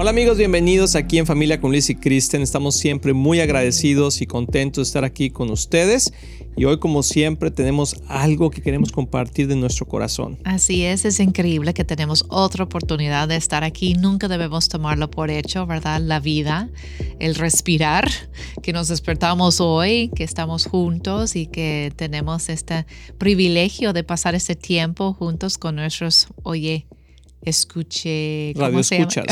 Hola amigos, bienvenidos aquí en Familia con Luis y Kristen. Estamos siempre muy agradecidos y contentos de estar aquí con ustedes. Y hoy, como siempre, tenemos algo que queremos compartir de nuestro corazón. Así es, es increíble que tenemos otra oportunidad de estar aquí. Nunca debemos tomarlo por hecho, ¿verdad? La vida, el respirar, que nos despertamos hoy, que estamos juntos y que tenemos este privilegio de pasar este tiempo juntos con nuestros, oye, escuché. Radio Escuchas.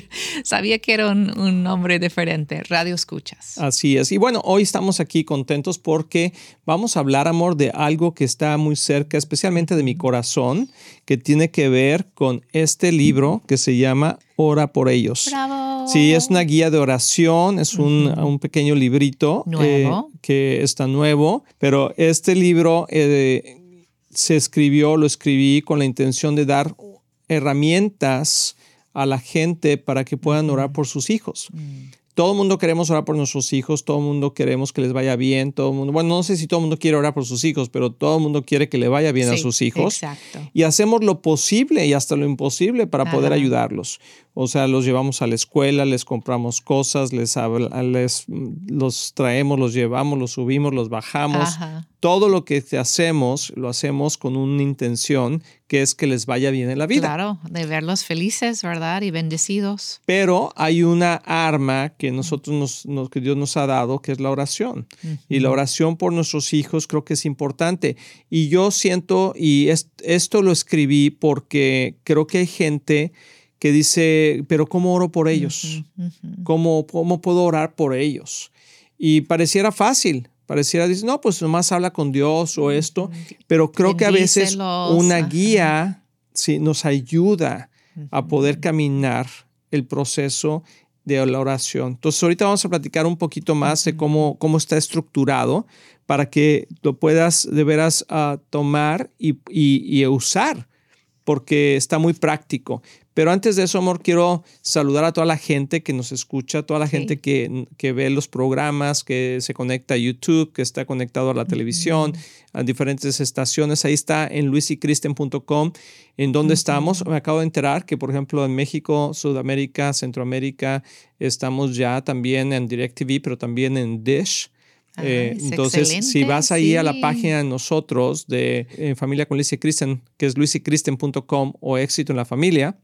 sabía que era un, nombre diferente, Radio Escuchas. Así es. Y bueno, hoy estamos aquí contentos porque vamos a hablar, amor, de algo que está muy cerca, especialmente de mi corazón, que tiene que ver con este libro que se llama Ora por ellos. Bravo. Sí, es una guía de oración, es un, pequeño librito eh, que está nuevo, pero este libro eh, se escribió, lo escribí con la intención de dar herramientas a la gente para que puedan orar por sus hijos. Mm. Todo el mundo queremos orar por nuestros hijos, todo el mundo queremos que les vaya bien, todo el mundo, bueno, no sé si todo el mundo quiere orar por sus hijos, pero todo el mundo quiere que le vaya bien a sus hijos. Exacto. Y hacemos lo posible y hasta lo imposible para poder ayudarlos. O sea, los llevamos a la escuela, les compramos cosas, les, les los traemos, los llevamos, los subimos, los bajamos. Todo lo que hacemos, lo hacemos con una intención que es que les vaya bien en la vida. Claro, de verlos felices, ¿verdad? Y bendecidos. Pero hay una arma que nosotros nos, que Dios nos ha dado, que es la oración. Y la oración por nuestros hijos creo que es importante. Y yo siento, y esto lo escribí porque creo que hay gente que dice, pero ¿cómo oro por ellos? ¿Cómo, ¿Cómo puedo orar por ellos? Y pareciera fácil, pareciera decir, no, pues nomás habla con Dios o esto, pero creo que a veces una guía sí, nos ayuda a poder caminar el proceso de la oración. Entonces ahorita vamos a platicar un poquito más de cómo, cómo está estructurado para que lo puedas de veras uh, tomar y, y, usar, porque está muy práctico. Pero antes de eso, amor, quiero saludar a toda la gente que nos escucha, toda la gente que, que, ve los programas, que se conecta a YouTube, que está conectado a la televisión, a diferentes estaciones. Ahí está en luisycristen.com, en donde estamos. Me acabo de enterar que, por ejemplo, en México, Sudamérica, Centroamérica, estamos ya también en DirecTV, pero también en Dish. Ah, eh, entonces, si vas ahí a la página de nosotros de eh, Familia con Luis y Kristen, que es luisykristen.com o Éxito en la Familia,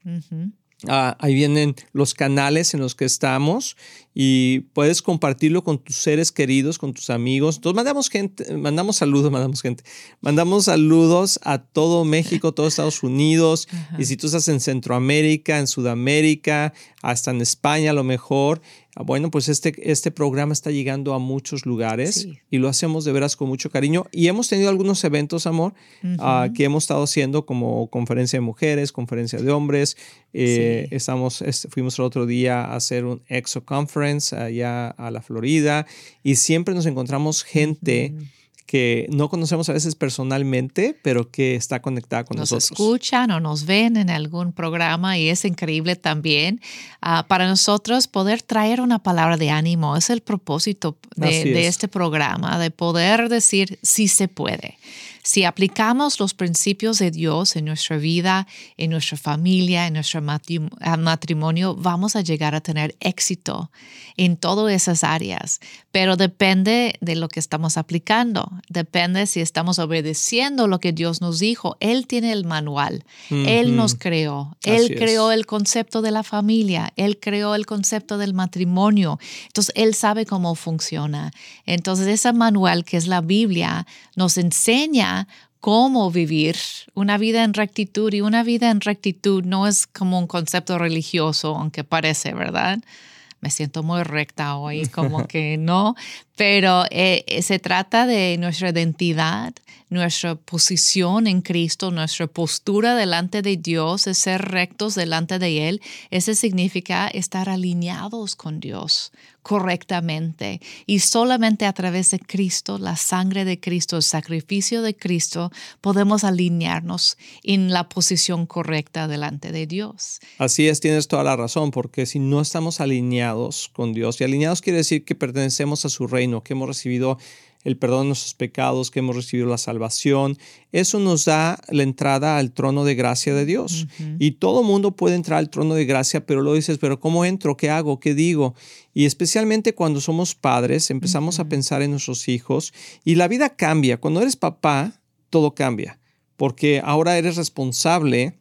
ah, ahí vienen los canales en los que estamos y puedes compartirlo con tus seres queridos, con tus amigos. Entonces mandamos gente, mandamos saludos, mandamos gente, mandamos saludos a todo México, todo Estados Unidos. Y si tú estás en Centroamérica, en Sudamérica, hasta en España a lo mejor, bueno, pues este, este programa está llegando a muchos lugares y lo hacemos de veras con mucho cariño. Y hemos tenido algunos eventos, amor, ah, que hemos estado haciendo como conferencia de mujeres, conferencia de hombres. Eh, estamos, fuimos el otro día a hacer un EXO Conference allá a la Florida y siempre nos encontramos gente que no conocemos a veces personalmente, pero que está conectada con nosotros. Nos escuchan o nos ven en algún programa y es increíble también ah, para nosotros poder traer una palabra de ánimo. Es el propósito de, este programa, de poder decir sí se puede. Si aplicamos los principios de Dios en nuestra vida, en nuestra familia, en nuestro matrimonio, vamos a llegar a tener éxito en todas esas áreas. Pero depende de lo que estamos aplicando. Depende si estamos obedeciendo lo que Dios nos dijo. Él tiene el manual. Él nos creó. Él creó el concepto de la familia. Él creó el concepto del matrimonio. Entonces, Él sabe cómo funciona. Entonces, ese manual que es la Biblia nos enseña cómo vivir una vida en rectitud y una vida en rectitud no es como un concepto religioso, aunque parece, ¿verdad? Me siento muy recta hoy, como que no, Pero eh, eh, se trata de nuestra identidad, nuestra posición en Cristo, nuestra postura delante de Dios, es ser rectos delante de Él. Ese significa estar alineados con Dios correctamente. Y solamente a través de Cristo, la sangre de Cristo, el sacrificio de Cristo, podemos alinearnos en la posición correcta delante de Dios. Así es, tienes toda la razón, porque si no estamos alineados con Dios, y alineados quiere decir que pertenecemos a su reino, que hemos recibido el perdón de nuestros pecados, que hemos recibido la salvación. Eso nos da la entrada al trono de gracia de Dios. Y todo mundo puede entrar al trono de gracia, pero lo dices, pero ¿cómo entro? ¿Qué hago? ¿Qué digo? Y especialmente cuando somos padres, empezamos a pensar en nuestros hijos y la vida cambia. Cuando eres papá, todo cambia, porque ahora eres responsable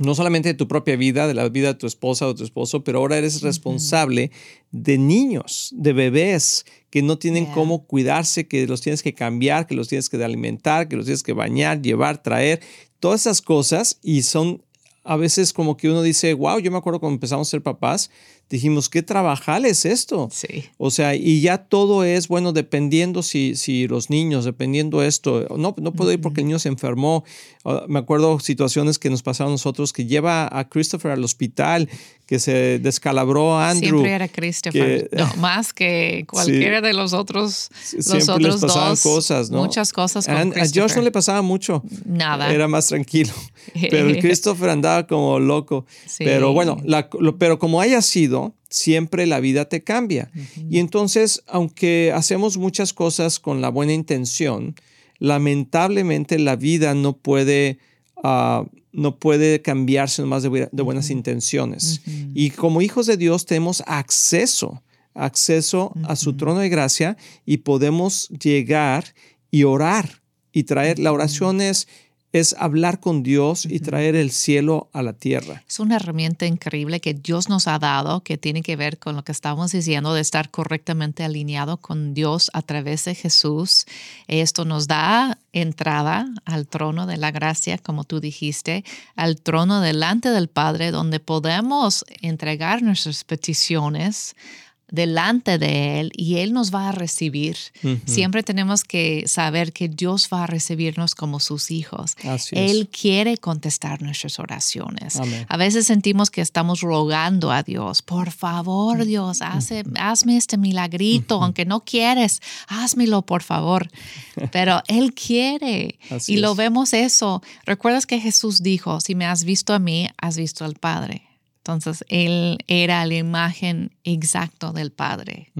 no solamente de tu propia vida, de la vida de tu esposa o tu esposo, pero ahora eres responsable de niños, de bebés que no tienen cómo cuidarse, que los tienes que cambiar, que los tienes que alimentar, que los tienes que bañar, llevar, traer, todas esas cosas y son a veces como que uno dice, wow, yo me acuerdo cuando empezamos a ser papás, dijimos, ¿qué trabajal es esto? Sí. O sea, y ya todo es, bueno, dependiendo si, si los niños, dependiendo esto, no, no puedo ir porque el niño se enfermó. Ah, me acuerdo situaciones que nos pasaron a nosotros, que lleva a Christopher al hospital, que se descalabró Andrew. Siempre era Christopher, no, más que cualquiera de los otros, los otros les pasaban dos, cosas, ¿no? Muchas cosas con a Josh no le pasaba mucho. Nada. Era más tranquilo. Pero el Christopher andaba como loco. Pero bueno, pero como haya sido, siempre la vida te cambia. Y entonces, aunque hacemos muchas cosas con la buena intención, lamentablemente la vida no puede, ah, no puede cambiarse nomás de, de buenas intenciones. Y como hijos de Dios tenemos acceso, acceso a su trono de gracia y podemos llegar y orar y traer. La oración es es hablar con Dios y traer el cielo a la tierra. Es una herramienta increíble que Dios nos ha dado que tiene que ver con lo que estamos diciendo de estar correctamente alineado con Dios a través de Jesús. Esto nos da entrada al trono de la gracia, como tú dijiste, al trono delante del Padre, donde podemos entregar nuestras peticiones delante de Él y Él nos va a recibir. Siempre tenemos que saber que Dios va a recibirnos como sus hijos. Él quiere contestar nuestras oraciones. A veces sentimos que estamos rogando a Dios, por favor Dios, hazme este milagrito, aunque no quieres, házmelo por favor. Pero Él quiere y lo vemos eso. ¿Recuerdas que Jesús dijo, si me has visto a mí, has visto al Padre? Entonces, él era la imagen exacta del Padre.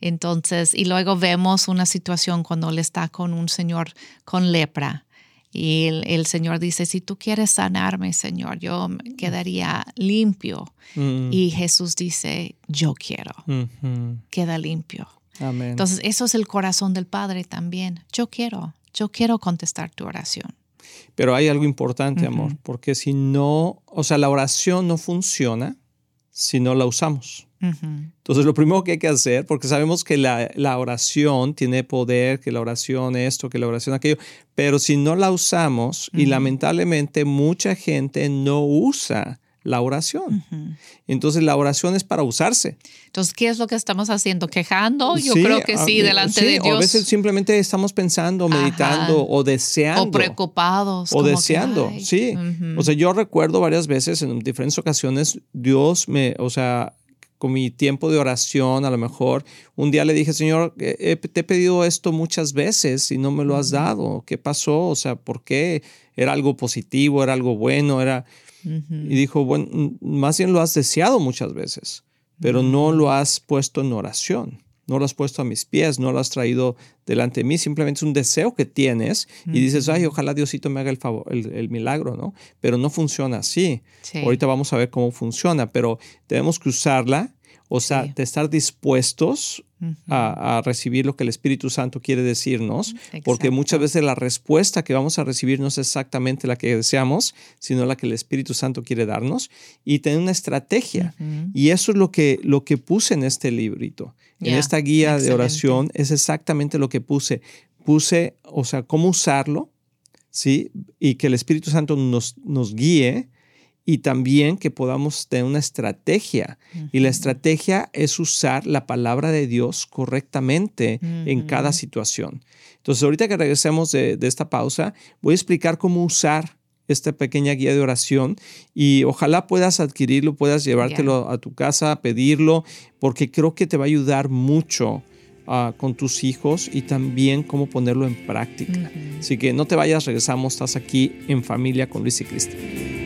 Entonces, y luego vemos una situación cuando él está con un señor con lepra. Y el, Señor dice, si tú quieres sanarme, Señor, yo quedaría limpio. Mm. Y Jesús dice, yo quiero. Queda limpio. Entonces, eso es el corazón del Padre también. Yo quiero, yo quiero contestar tu oración. Pero hay algo importante, amor, porque si no, o sea, la oración no funciona si no la usamos. Entonces, lo primero que hay que hacer, porque sabemos que la, la, oración tiene poder, que la oración esto, que la oración aquello, pero si no la usamos, y lamentablemente mucha gente no usa la oración. Entonces la oración es para usarse. Entonces, ¿qué es lo que estamos haciendo? ¿Quejando? Yo creo que sí, delante de Dios. a veces simplemente estamos pensando, meditando o deseando. O preocupados. O deseando, sí. O sea, yo recuerdo varias veces en diferentes ocasiones, Dios me, o sea, con mi tiempo de oración, a lo mejor un día le dije, Señor, te he pedido esto muchas veces y no me lo has dado. ¿Qué pasó? O sea, ¿por qué? ¿Era algo positivo? ¿Era algo bueno? ¿Era...? Y dijo, bueno, más bien lo has deseado muchas veces, pero no lo has puesto en oración, no lo has puesto a mis pies, no lo has traído delante de mí, simplemente es un deseo que tienes y dices, ay, ojalá Diosito me haga el, favor, el, milagro, ¿no? Pero no funciona así. Ahorita vamos a ver cómo funciona, pero tenemos que usarla o sea, de estar dispuestos a, recibir lo que el Espíritu Santo quiere decirnos, porque muchas veces la respuesta que vamos a recibir no es exactamente la que deseamos, sino la que el Espíritu Santo quiere darnos, y tener una estrategia. Y eso es lo que, lo que puse en este librito. En esta guía de oración es exactamente lo que puse. Puse, o sea, cómo usarlo, ¿sí? Y que el Espíritu Santo nos, nos guíe y también que podamos tener una estrategia. Y la estrategia es usar la palabra de Dios correctamente en cada situación. Entonces, ahorita que regresemos de, de, esta pausa, voy a explicar cómo usar esta pequeña guía de oración y ojalá puedas adquirirlo, puedas llevártelo a tu casa, pedirlo, porque creo que te va a ayudar mucho ah, con tus hijos y también cómo ponerlo en práctica. Así que no te vayas, regresamos, estás aquí en familia con Luis y Cristian.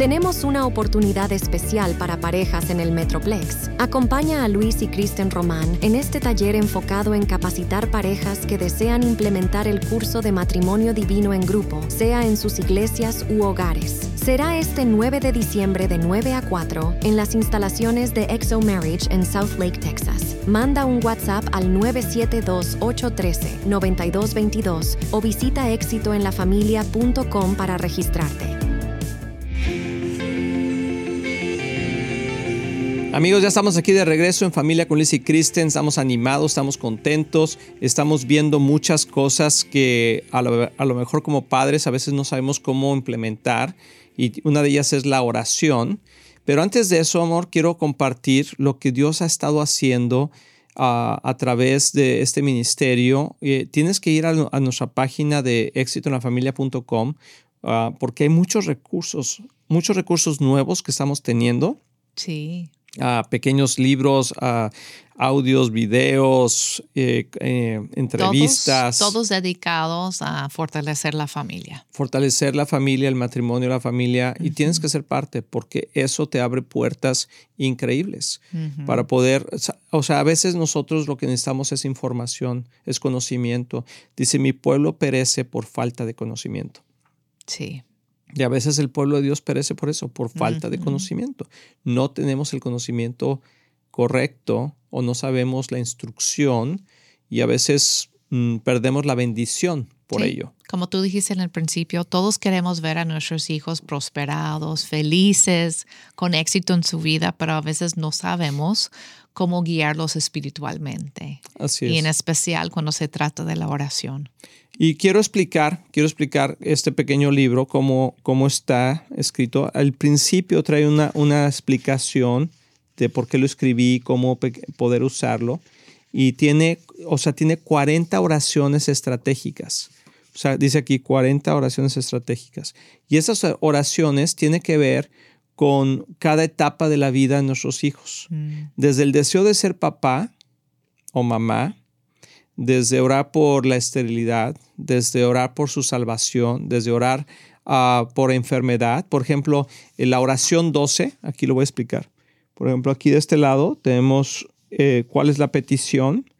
Tenemos una oportunidad especial para parejas en el Metroplex. Acompaña a Luis y Kristen Román en este taller enfocado en capacitar parejas que desean implementar el curso de matrimonio divino en grupo, sea en sus iglesias u hogares. Será este 9 de diciembre de 9 a 4 en las instalaciones de Exo Marriage en South Lake, Texas. Manda un WhatsApp al 972-813-9222 o visita éxitoenlafamilia.com para registrarte. Amigos, ya estamos aquí de regreso en Familia con Liz y Kristen. Estamos animados, estamos contentos, estamos viendo muchas cosas que a lo, mejor como padres a veces no sabemos cómo implementar y una de ellas es la oración. Pero antes de eso, amor, quiero compartir lo que Dios ha estado haciendo ah, a través de este ministerio. Eh, tienes que ir a, nuestra página de éxitoenlafamilia.com uh, porque hay muchos recursos, muchos recursos nuevos que estamos teniendo. Sí pequeños libros, audios, videos, eh, eh, entrevistas. Todos, dedicados a fortalecer la familia. Fortalecer la familia, el matrimonio, la familia. Y tienes que ser parte porque eso te abre puertas increíbles para poder, o sea, a veces nosotros lo que necesitamos es información, es conocimiento. Dice, mi pueblo perece por falta de conocimiento. Sí. Y a veces el pueblo de Dios perece por eso, por falta de conocimiento. No tenemos el conocimiento correcto o no sabemos la instrucción y a veces mm, perdemos la bendición por ello. Como tú dijiste en el principio, todos queremos ver a nuestros hijos prosperados, felices, con éxito en su vida, pero a veces no sabemos cómo guiarlos espiritualmente. Así es. Y en especial cuando se trata de la oración. Y quiero explicar, quiero explicar este pequeño libro, cómo, cómo está escrito. Al principio trae una, una explicación de por qué lo escribí, cómo poder usarlo. Y tiene, o sea, tiene 40 oraciones estratégicas. O sea, dice aquí 40 oraciones estratégicas. Y esas oraciones tienen que ver con cada etapa de la vida de nuestros hijos. Mm. Desde el deseo de ser papá o mamá, desde orar por la esterilidad, desde orar por su salvación, desde orar ah, por enfermedad. Por ejemplo, en la oración 12, aquí lo voy a explicar. Por ejemplo, aquí de este lado tenemos eh, cuál es la petición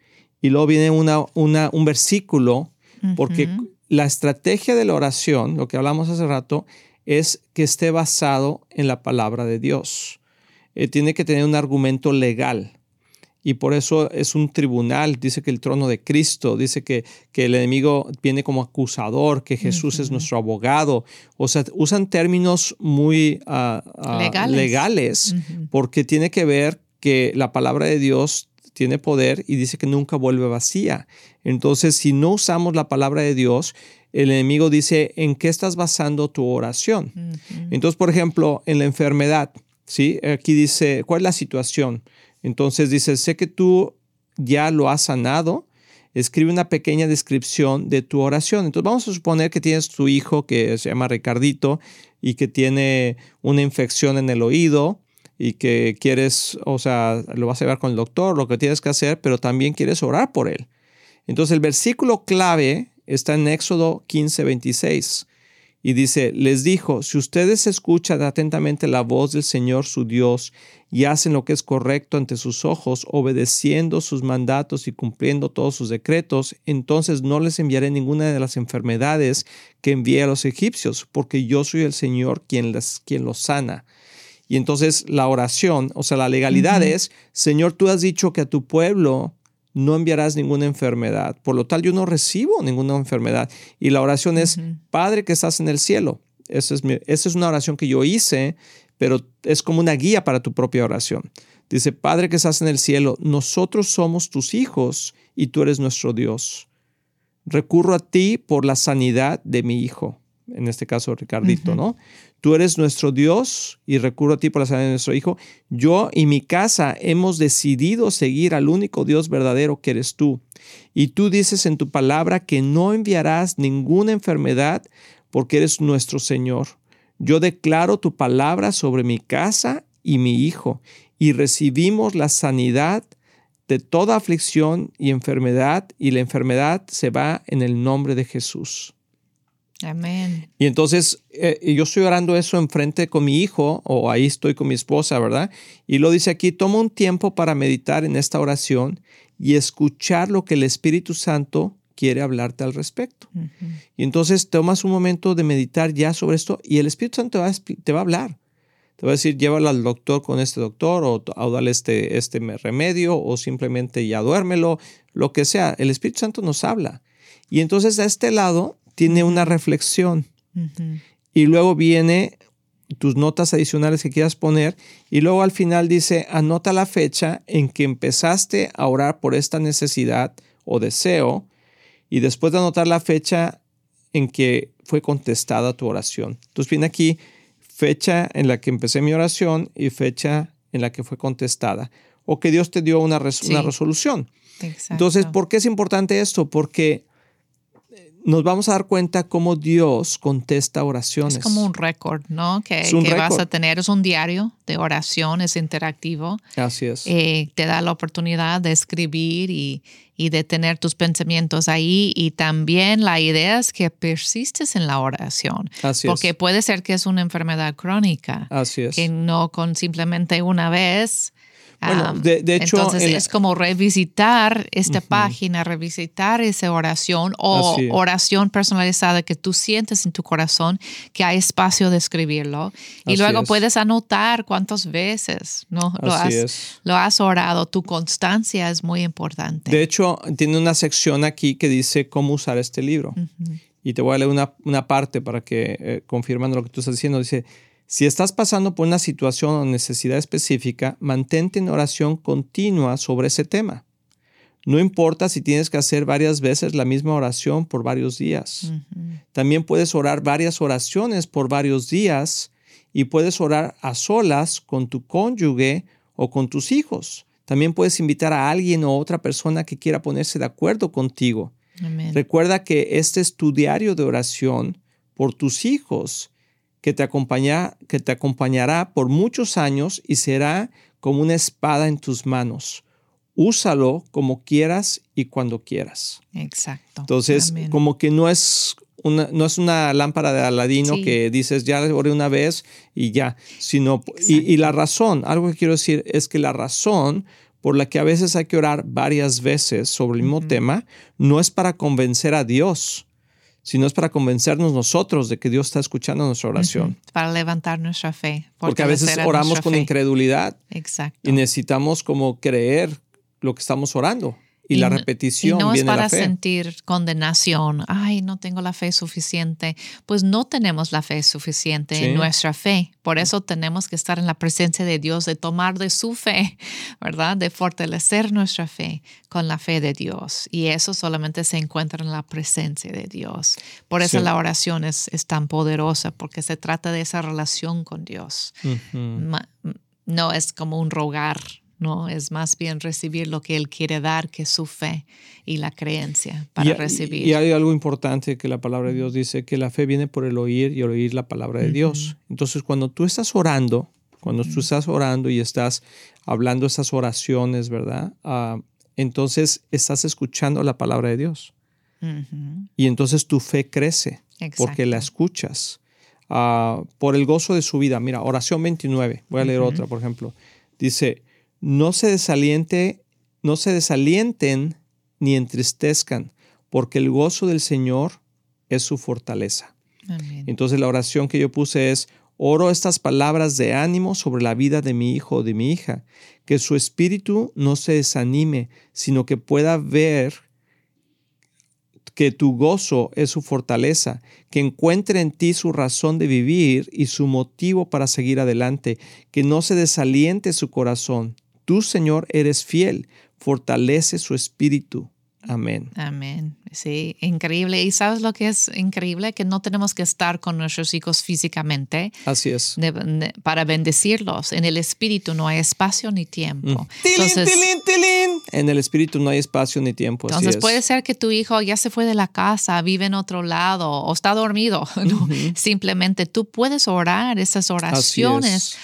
y luego viene una, un versículo, porque la estrategia de la oración, lo que hablamos hace rato, es que esté basado en la palabra de Dios. Eh, tiene que tener un argumento legal y por eso es un tribunal, dice que el trono de Cristo, dice que, que el enemigo viene como acusador, que Jesús es nuestro abogado. O sea, usan términos muy ah, ah, legales, porque tiene que ver que la palabra de Dios tiene poder y dice que nunca vuelve vacía. Entonces, si no usamos la palabra de Dios, el enemigo dice, ¿en qué estás basando tu oración? Entonces, por ejemplo, en la enfermedad, ¿sí? Aquí dice, ¿cuál es la situación? Entonces dice, sé que tú ya lo has sanado, escribe una pequeña descripción de tu oración. Entonces vamos a suponer que tienes tu hijo que se llama Ricardito y que tiene una infección en el oído y que quieres, o sea, lo vas a llevar con el doctor, lo que tienes que hacer, pero también quieres orar por él. Entonces el versículo clave está en Éxodo 15, 26. Y dice, les dijo, si ustedes escuchan atentamente la voz del Señor su Dios y hacen lo que es correcto ante sus ojos, obedeciendo sus mandatos y cumpliendo todos sus decretos, entonces no les enviaré ninguna de las enfermedades que envié a los egipcios, porque yo soy el Señor quien, les, quien los sana. Y entonces la oración, o sea, la legalidad es, Señor, tú has dicho que a tu pueblo no enviarás ninguna enfermedad. Por lo tal, yo no recibo ninguna enfermedad. Y la oración es, Padre que estás en el cielo. Esa es, esa es una oración que yo hice, pero es como una guía para tu propia oración. Dice, Padre que estás en el cielo, nosotros somos tus hijos y tú eres nuestro Dios. Recurro a ti por la sanidad de mi hijo. En este caso Ricardito, ¿no? Tú eres nuestro Dios y recurro a ti por la salud de nuestro Hijo. Yo y mi casa hemos decidido seguir al único Dios verdadero que eres tú. Y tú dices en tu palabra que no enviarás ninguna enfermedad porque eres nuestro Señor. Yo declaro tu palabra sobre mi casa y mi hijo y recibimos la sanidad de toda aflicción y enfermedad y la enfermedad se va en el nombre de Jesús. Amén. Y entonces eh, yo estoy orando eso enfrente con mi hijo o ahí estoy con mi esposa, ¿verdad? Y lo dice aquí, toma un tiempo para meditar en esta oración y escuchar lo que el Espíritu Santo quiere hablarte al respecto. Y entonces tomas un momento de meditar ya sobre esto y el Espíritu Santo te va, te va a hablar. Te va a decir, llévalo al doctor con este doctor o, o dale este, este remedio o simplemente ya duérmelo, lo que sea. El Espíritu Santo nos habla. Y entonces a este lado tiene una reflexión. Y luego viene tus notas adicionales que quieras poner. Y luego al final dice, anota la fecha en que empezaste a orar por esta necesidad o deseo. Y después de anotar la fecha en que fue contestada tu oración. Entonces viene aquí fecha en la que empecé mi oración y fecha en la que fue contestada. O que Dios te dio una, una resolución. Entonces, ¿por qué es importante esto? Porque nos vamos a dar cuenta cómo Dios contesta oraciones. Es como un récord, ¿no? Que, vas a tener, es un diario de oración, es interactivo. Así es. Eh, te da la oportunidad de escribir y, de tener tus pensamientos ahí y también la idea es que persistes en la oración. Así porque puede ser que es una enfermedad crónica. Así es. Que no con simplemente una vez bueno, de, hecho. Entonces es como revisitar esta página, revisitar esa oración o oración personalizada que tú sientes en tu corazón que hay espacio de escribirlo. Y luego puedes anotar cuántas veces ¿no? lo, has, lo has orado. Tu constancia es muy importante. De hecho, tiene una sección aquí que dice cómo usar este libro. Y te voy a leer una, una parte para que eh, confirmando lo que tú estás diciendo. Dice si estás pasando por una situación o necesidad específica, mantente en oración continua sobre ese tema. No importa si tienes que hacer varias veces la misma oración por varios días. También puedes orar varias oraciones por varios días y puedes orar a solas con tu cónyuge o con tus hijos. También puedes invitar a alguien o otra persona que quiera ponerse de acuerdo contigo. Recuerda que este es tu diario de oración por tus hijos que te, acompaña, que te acompañará por muchos años y será como una espada en tus manos. Úsalo como quieras y cuando quieras. Exacto. Entonces, como que no es una, no es una lámpara de Aladino que dices, ya oré una vez y ya, sino, y, la razón, algo que quiero decir es que la razón por la que a veces hay que orar varias veces sobre el mismo tema, no es para convencer a Dios, sino es para convencernos nosotros de que Dios está escuchando nuestra oración. Para levantar nuestra fe. Porque a veces oramos con incredulidad. Exacto. Y necesitamos como creer lo que estamos orando y, la repetición. Y no es para sentir condenación. Ay, no tengo la fe suficiente. Pues no tenemos la fe suficiente en nuestra fe. Por eso tenemos que estar en la presencia de Dios, de tomar de su fe, ¿verdad? De fortalecer nuestra fe con la fe de Dios. Y eso solamente se encuentra en la presencia de Dios. Por eso la oración es, es, tan poderosa, porque se trata de esa relación con Dios. No es como un rogar ¿no? Es más bien recibir lo que Él quiere dar, que su fe y la creencia para recibir. Y hay algo importante que la palabra de Dios dice, que la fe viene por el oír y el oír la palabra de Dios. Entonces, cuando tú estás orando, cuando tú estás orando y estás hablando esas oraciones, ¿verdad? Ah, entonces estás escuchando la palabra de Dios. Y entonces tu fe crece porque la escuchas. Ah, por el gozo de su vida. Mira, oración 29. Voy a leer otra, por ejemplo. Dice, no se desaliente, no se desalienten ni entristezcan, porque el gozo del Señor es su fortaleza. Entonces la oración que yo puse es, oro estas palabras de ánimo sobre la vida de mi hijo o de mi hija, que su espíritu no se desanime, sino que pueda ver que tu gozo es su fortaleza, que encuentre en ti su razón de vivir y su motivo para seguir adelante, que no se desaliente su corazón, Tú, Señor, eres fiel, fortalece su espíritu Amén. Amén. Sí, increíble. Y sabes lo que es increíble? Que no tenemos que estar con nuestros hijos físicamente. Así es. para bendecirlos. En el espíritu no hay espacio ni tiempo. Mm. Entonces, En el espíritu no hay espacio ni tiempo. Entonces puede ser que tu hijo ya se fue de la casa, vive en otro lado o está dormido. Simplemente tú puedes orar esas oraciones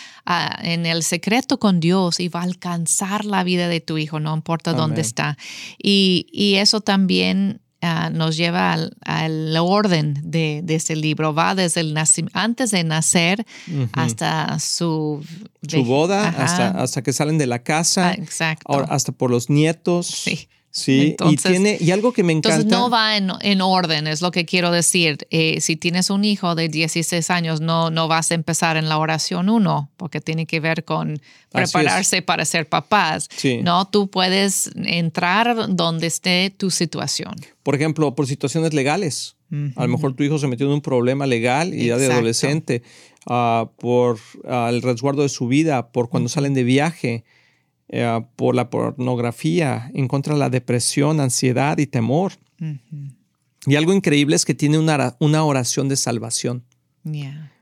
en el secreto con Dios y va a alcanzar la vida de tu hijo, no importa dónde está. Y, y, eso también ah, nos lleva al, orden de, de, este libro. Va desde el antes de nacer hasta su... Su boda, hasta, hasta que salen de la casa. Ah, exacto. hasta por los nietos. Sí. Sí, y tiene y algo que me encanta. Entonces no va en, orden, es lo que quiero decir. Eh, si tienes un hijo de 16 años, no, no vas a empezar en la oración 1, porque tiene que ver con prepararse para ser papás. No, tú puedes entrar donde esté tu situación. Por ejemplo, por situaciones legales. A lo mejor tu hijo se metió en un problema legal y ya de adolescente, uh, por uh, el resguardo de su vida, por cuando salen de viaje. Eh, por la pornografía, en contra de la depresión, ansiedad y temor. Y algo increíble es que tiene una, una oración de salvación.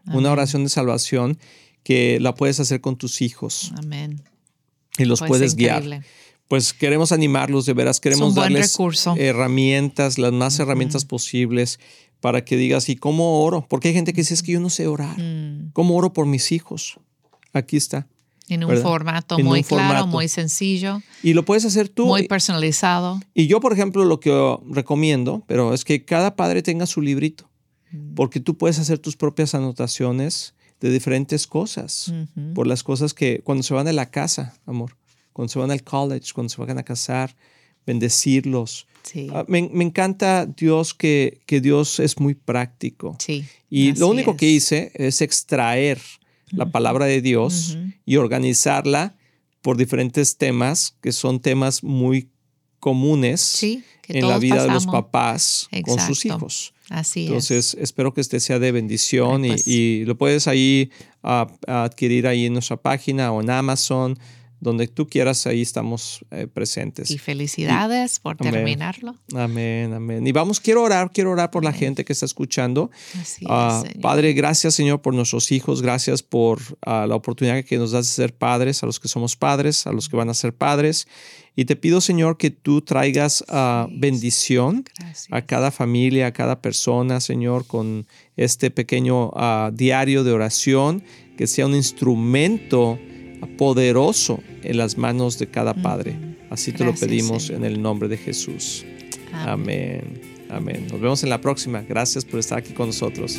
Una oración de salvación que la puedes hacer con tus hijos. Amén. Y los pues puedes guiar. Pues queremos animarlos, de veras, queremos darles herramientas, las más herramientas posibles para que digas, ¿y cómo oro? Porque hay gente que dice, es que yo no sé orar. Mm. ¿Cómo oro por mis hijos? Aquí está. En un formato muy claro, muy sencillo. Y lo puedes hacer tú. Muy personalizado. Y yo, por ejemplo, lo que recomiendo, pero es que cada padre tenga su librito, mm. porque tú puedes hacer tus propias anotaciones de diferentes cosas, por las cosas que cuando se van a la casa, amor, cuando se van al college, cuando se van a casar, bendecirlos. Sí. Ah, me, encanta Dios que, que, Dios es muy práctico. Sí, y lo único que hice es extraer la palabra de Dios y organizarla por diferentes temas que son temas muy comunes en la vida de los papás con sus hijos. Así Entonces, espero que este sea de bendición pues. y, lo puedes ahí adquirir ahí en nuestra página o en Amazon donde tú quieras, ahí estamos eh, presentes. Y felicidades por terminarlo. Amén, amén. Y vamos, quiero orar, quiero orar por la gente que está escuchando. Así ah, Padre, gracias Señor por nuestros hijos, gracias por ah, la oportunidad que nos das de ser padres, a los que somos padres, a los que van a ser padres. Y te pido, Señor, que tú traigas uh, bendición a cada familia, a cada persona, Señor, con este pequeño diario de oración, que sea un instrumento poderoso en las manos de cada padre. Así te lo pedimos en el nombre de Jesús. Amén. Amén. Nos vemos en la próxima. Gracias por estar aquí con nosotros.